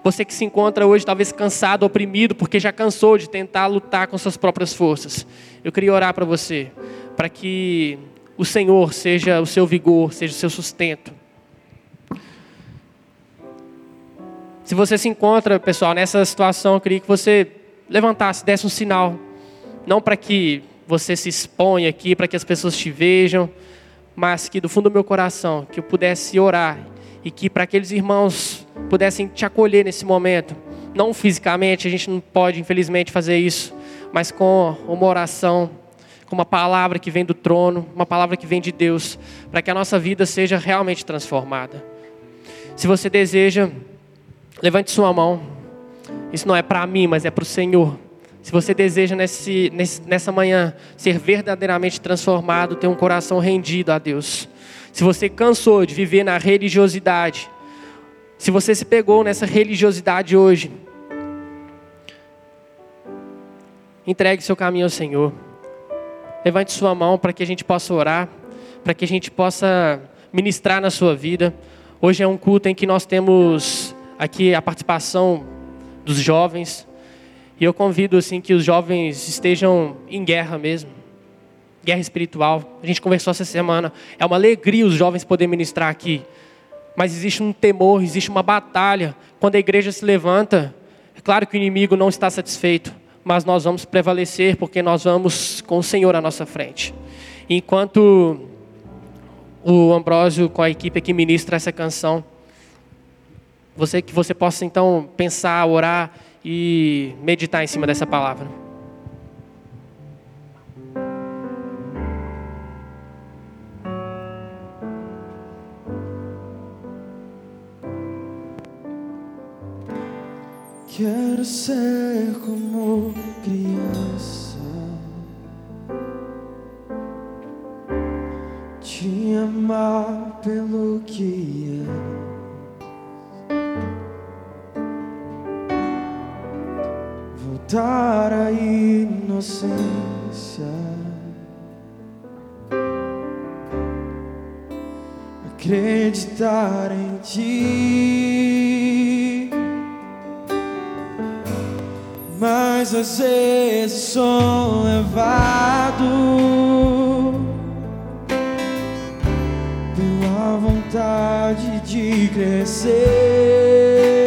Você que se encontra hoje talvez cansado, oprimido, porque já cansou de tentar lutar com suas próprias forças. Eu queria orar para você, para que o Senhor seja o seu vigor, seja o seu sustento. Se você se encontra, pessoal, nessa situação, eu queria que você levantasse, desse um sinal. Não para que você se exponha aqui, para que as pessoas te vejam, mas que do fundo do meu coração, que eu pudesse orar e que para aqueles irmãos pudessem te acolher nesse momento. Não fisicamente, a gente não pode, infelizmente, fazer isso, mas com uma oração, com uma palavra que vem do trono, uma palavra que vem de Deus, para que a nossa vida seja realmente transformada. Se você deseja, levante sua mão. Isso não é para mim, mas é para o Senhor. Se você deseja nesse, nessa manhã ser verdadeiramente transformado, ter um coração rendido a Deus. Se você cansou de viver na religiosidade, se você se pegou nessa religiosidade hoje, entregue seu caminho ao Senhor. Levante sua mão para que a gente possa orar, para que a gente possa ministrar na sua vida. Hoje é um culto em que nós temos aqui a participação dos jovens. E eu convido assim que os jovens estejam em guerra mesmo. Guerra espiritual. A gente conversou essa semana. É uma alegria os jovens poderem ministrar aqui. Mas existe um temor, existe uma batalha. Quando a igreja se levanta, é claro que o inimigo não está satisfeito, mas nós vamos prevalecer porque nós vamos com o Senhor à nossa frente. Enquanto o Ambrósio com a equipe que ministra essa canção, você que você possa então pensar, orar e meditar em cima dessa palavra. Quero ser como criança, te amar pelo que é, voltar à inocência, acreditar em ti. Mas às vezes sou levado pela vontade de crescer.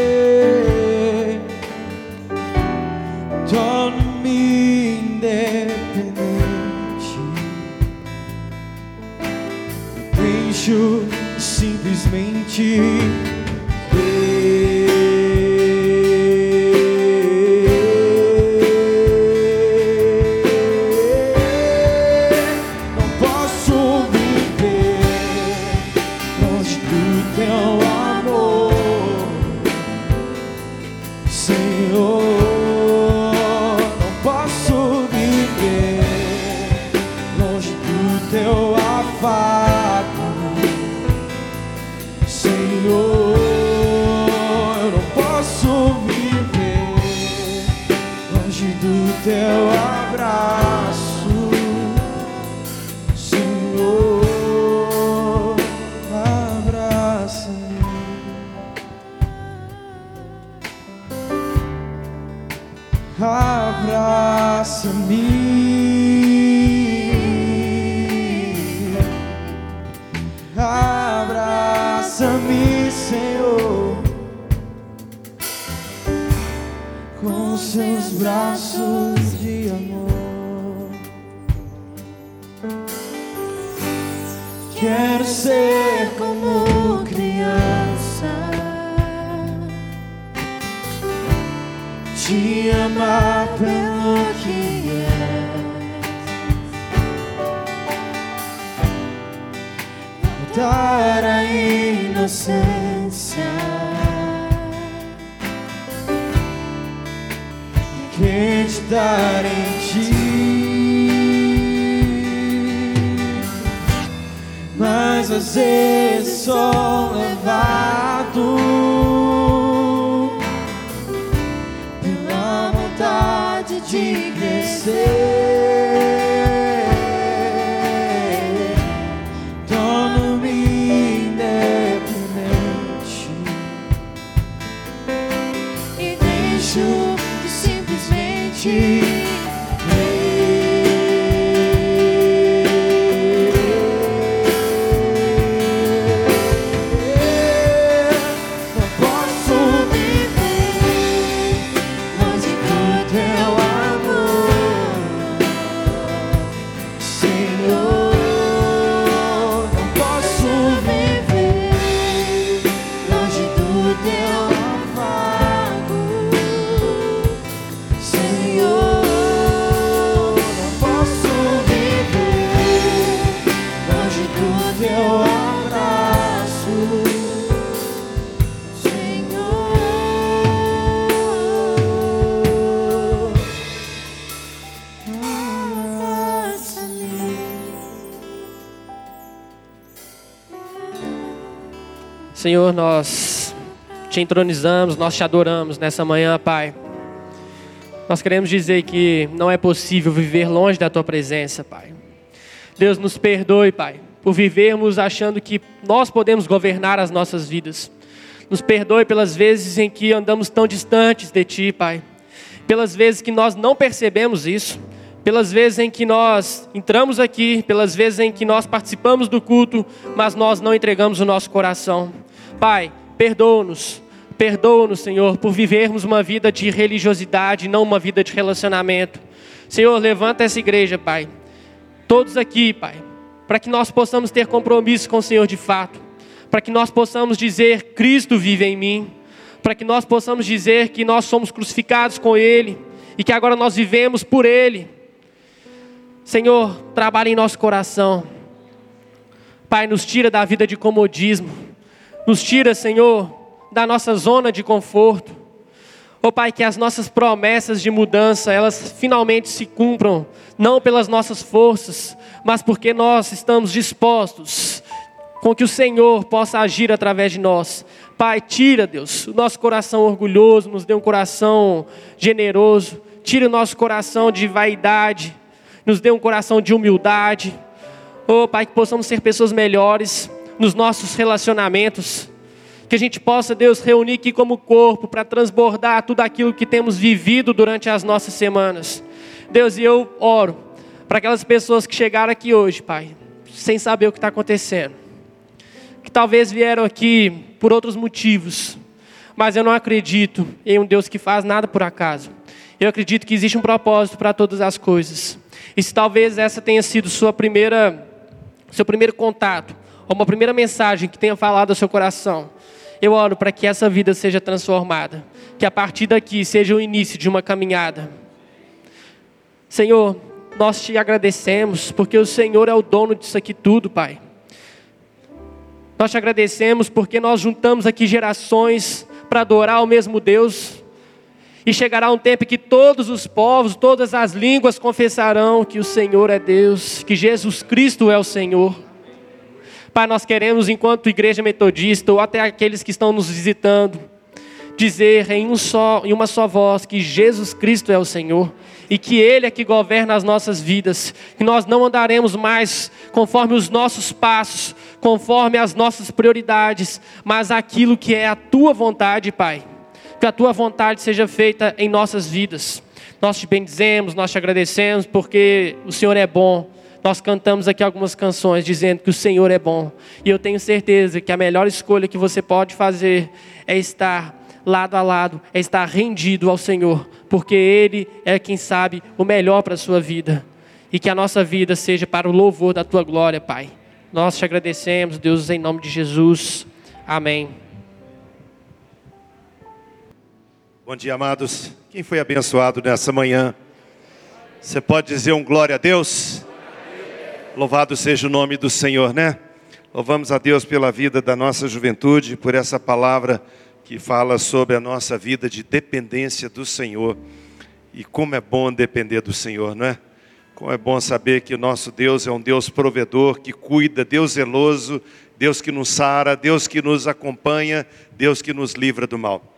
Deixo simplesmente Senhor, nós te entronizamos, nós te adoramos nessa manhã, Pai. Nós queremos dizer que não é possível viver longe da tua presença, Pai. Deus nos perdoe, Pai. por vivermos achando que nós podemos governar as nossas vidas. Nos perdoe pelas vezes em que andamos tão distantes de Ti, Pai. Pelas vezes que nós não percebemos isso. Pelas vezes em que nós entramos aqui, pelas vezes em que nós participamos do culto, mas nós não entregamos o nosso coração. Pai, perdoa-nos. Perdoa-nos, Senhor, por vivermos uma vida de religiosidade, não uma vida de relacionamento. Senhor, levanta essa igreja, Pai. Todos aqui, Pai, para que nós possamos ter compromisso com o Senhor de fato para que nós possamos dizer: Cristo vive em mim, para que nós possamos dizer que nós somos crucificados com Ele e que agora nós vivemos por Ele. Senhor, trabalhe em nosso coração. Pai, nos tira da vida de comodismo, nos tira, Senhor, da nossa zona de conforto. Oh Pai, que as nossas promessas de mudança, elas finalmente se cumpram, não pelas nossas forças, mas porque nós estamos dispostos com que o Senhor possa agir através de nós. Pai, tira, Deus, o nosso coração orgulhoso, nos dê um coração generoso, tira o nosso coração de vaidade, nos dê um coração de humildade. Oh, Pai, que possamos ser pessoas melhores nos nossos relacionamentos. Que a gente possa, Deus, reunir aqui como corpo para transbordar tudo aquilo que temos vivido durante as nossas semanas. Deus, e eu oro para aquelas pessoas que chegaram aqui hoje, Pai, sem saber o que está acontecendo que talvez vieram aqui por outros motivos, mas eu não acredito em um Deus que faz nada por acaso. Eu acredito que existe um propósito para todas as coisas. E se talvez essa tenha sido sua primeira, seu primeiro contato, uma primeira mensagem que tenha falado ao seu coração, eu oro para que essa vida seja transformada, que a partir daqui seja o início de uma caminhada. Senhor, nós te agradecemos porque o Senhor é o dono disso aqui tudo, Pai. Nós te agradecemos porque nós juntamos aqui gerações para adorar o mesmo Deus. E chegará um tempo que todos os povos, todas as línguas confessarão que o Senhor é Deus, que Jesus Cristo é o Senhor. Pai, nós queremos, enquanto igreja metodista, ou até aqueles que estão nos visitando, dizer em, um só, em uma só voz que Jesus Cristo é o Senhor e que Ele é que governa as nossas vidas, que nós não andaremos mais conforme os nossos passos, conforme as nossas prioridades, mas aquilo que é a Tua vontade, Pai. Que a Tua vontade seja feita em nossas vidas. Nós te bendizemos, nós te agradecemos, porque o Senhor é bom. Nós cantamos aqui algumas canções dizendo que o Senhor é bom. E eu tenho certeza que a melhor escolha que você pode fazer é estar lado a lado, é estar rendido ao Senhor, porque Ele é quem sabe o melhor para a sua vida. E que a nossa vida seja para o louvor da tua glória, Pai. Nós te agradecemos, Deus, em nome de Jesus. Amém. Bom dia, amados. Quem foi abençoado nessa manhã? Você pode dizer um glória a Deus? Louvado seja o nome do Senhor, né? Louvamos a Deus pela vida da nossa juventude, por essa palavra que fala sobre a nossa vida de dependência do Senhor. E como é bom depender do Senhor, não é? Como é bom saber que o nosso Deus é um Deus provedor, que cuida, Deus zeloso, Deus que nos sara, Deus que nos acompanha, Deus que nos livra do mal.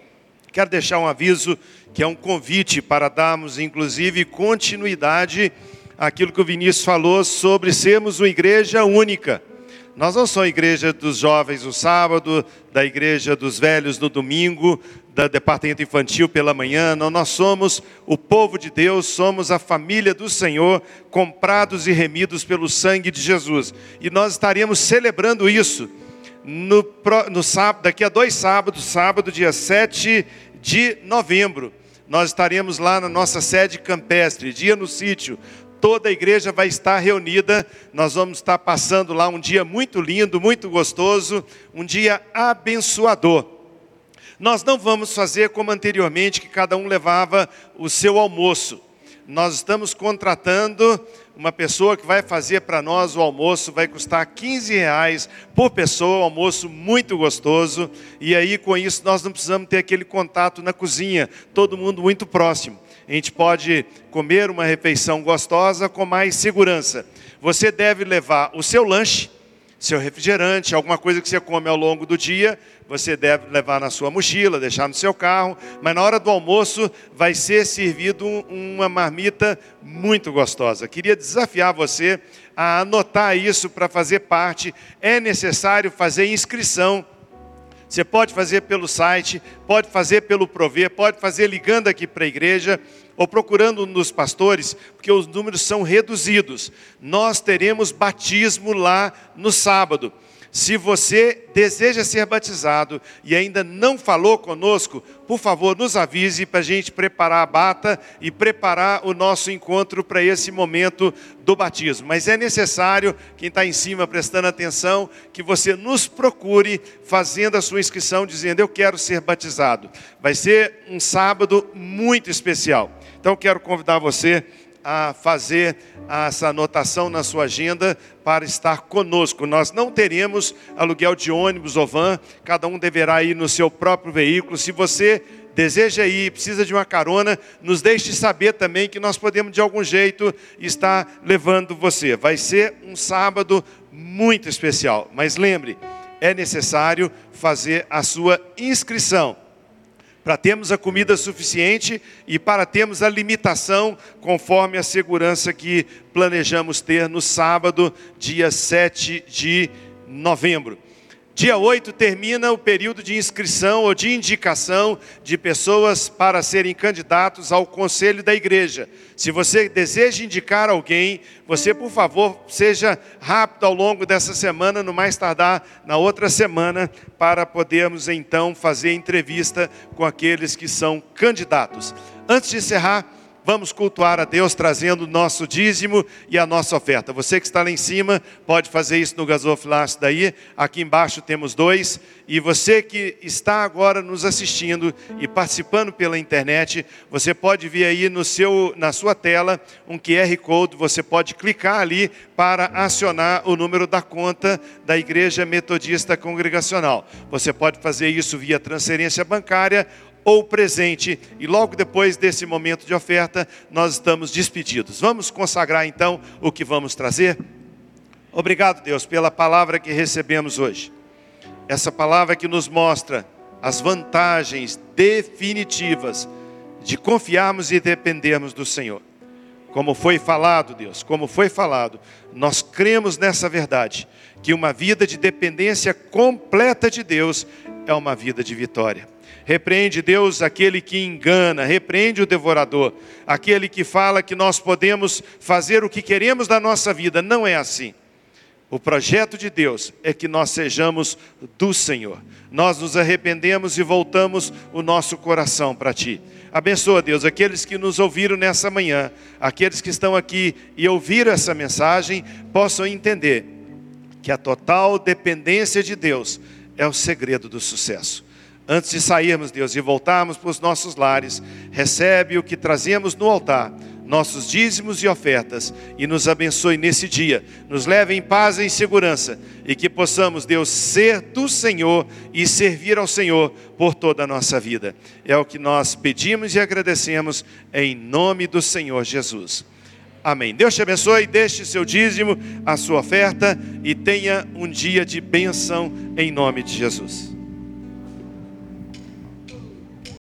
Quero deixar um aviso que é um convite para darmos, inclusive, continuidade àquilo que o Vinícius falou sobre sermos uma igreja única. Nós não somos a igreja dos jovens no sábado, da igreja dos velhos no domingo, da departamento infantil pela manhã. Não, nós somos o povo de Deus, somos a família do Senhor, comprados e remidos pelo sangue de Jesus. E nós estaremos celebrando isso no, no sábado, daqui a dois sábados, sábado, dia 7 de novembro. Nós estaremos lá na nossa sede campestre, dia no sítio, toda a igreja vai estar reunida. Nós vamos estar passando lá um dia muito lindo, muito gostoso, um dia abençoador. Nós não vamos fazer como anteriormente, que cada um levava o seu almoço. Nós estamos contratando uma pessoa que vai fazer para nós o almoço, vai custar 15 reais por pessoa, um almoço muito gostoso. E aí, com isso, nós não precisamos ter aquele contato na cozinha, todo mundo muito próximo a gente pode comer uma refeição gostosa com mais segurança. Você deve levar o seu lanche, seu refrigerante, alguma coisa que você come ao longo do dia, você deve levar na sua mochila, deixar no seu carro, mas na hora do almoço vai ser servido uma marmita muito gostosa. Queria desafiar você a anotar isso para fazer parte. É necessário fazer inscrição. Você pode fazer pelo site, pode fazer pelo Prover, pode fazer ligando aqui para a igreja ou procurando nos pastores, porque os números são reduzidos. Nós teremos batismo lá no sábado. Se você deseja ser batizado e ainda não falou conosco, por favor, nos avise para a gente preparar a bata e preparar o nosso encontro para esse momento do batismo. Mas é necessário, quem está em cima prestando atenção, que você nos procure fazendo a sua inscrição, dizendo: Eu quero ser batizado. Vai ser um sábado muito especial. Então, quero convidar você a fazer essa anotação na sua agenda para estar conosco. Nós não teremos aluguel de ônibus ou van, cada um deverá ir no seu próprio veículo. Se você deseja ir, precisa de uma carona, nos deixe saber também que nós podemos de algum jeito estar levando você. Vai ser um sábado muito especial, mas lembre, é necessário fazer a sua inscrição para termos a comida suficiente e para termos a limitação conforme a segurança que planejamos ter no sábado, dia 7 de novembro. Dia 8 termina o período de inscrição ou de indicação de pessoas para serem candidatos ao conselho da igreja. Se você deseja indicar alguém, você, por favor, seja rápido ao longo dessa semana, no mais tardar na outra semana, para podermos então fazer entrevista com aqueles que são candidatos. Antes de encerrar, vamos cultuar a Deus trazendo o nosso dízimo e a nossa oferta. Você que está lá em cima, pode fazer isso no gasofilaço daí. Aqui embaixo temos dois. E você que está agora nos assistindo e participando pela internet, você pode ver aí no seu, na sua tela um QR Code. Você pode clicar ali para acionar o número da conta da Igreja Metodista Congregacional. Você pode fazer isso via transferência bancária ou presente. E logo depois desse momento de oferta, nós estamos despedidos. Vamos consagrar então o que vamos trazer? Obrigado, Deus, pela palavra que recebemos hoje. Essa palavra que nos mostra as vantagens definitivas de confiarmos e dependermos do Senhor. Como foi falado, Deus, como foi falado, nós cremos nessa verdade, que uma vida de dependência completa de Deus é uma vida de vitória. Repreende, Deus, aquele que engana, repreende o devorador, aquele que fala que nós podemos fazer o que queremos da nossa vida. Não é assim. O projeto de Deus é que nós sejamos do Senhor. Nós nos arrependemos e voltamos o nosso coração para Ti. Abençoa, Deus, aqueles que nos ouviram nessa manhã, aqueles que estão aqui e ouviram essa mensagem, possam entender que a total dependência de Deus é o segredo do sucesso. Antes de sairmos, Deus, e voltarmos para os nossos lares, recebe o que trazemos no altar, nossos dízimos e ofertas, e nos abençoe nesse dia. Nos leve em paz e em segurança, e que possamos, Deus, ser do Senhor e servir ao Senhor por toda a nossa vida. É o que nós pedimos e agradecemos em nome do Senhor Jesus. Amém. Deus te abençoe, deixe seu dízimo, a sua oferta e tenha um dia de bênção em nome de Jesus.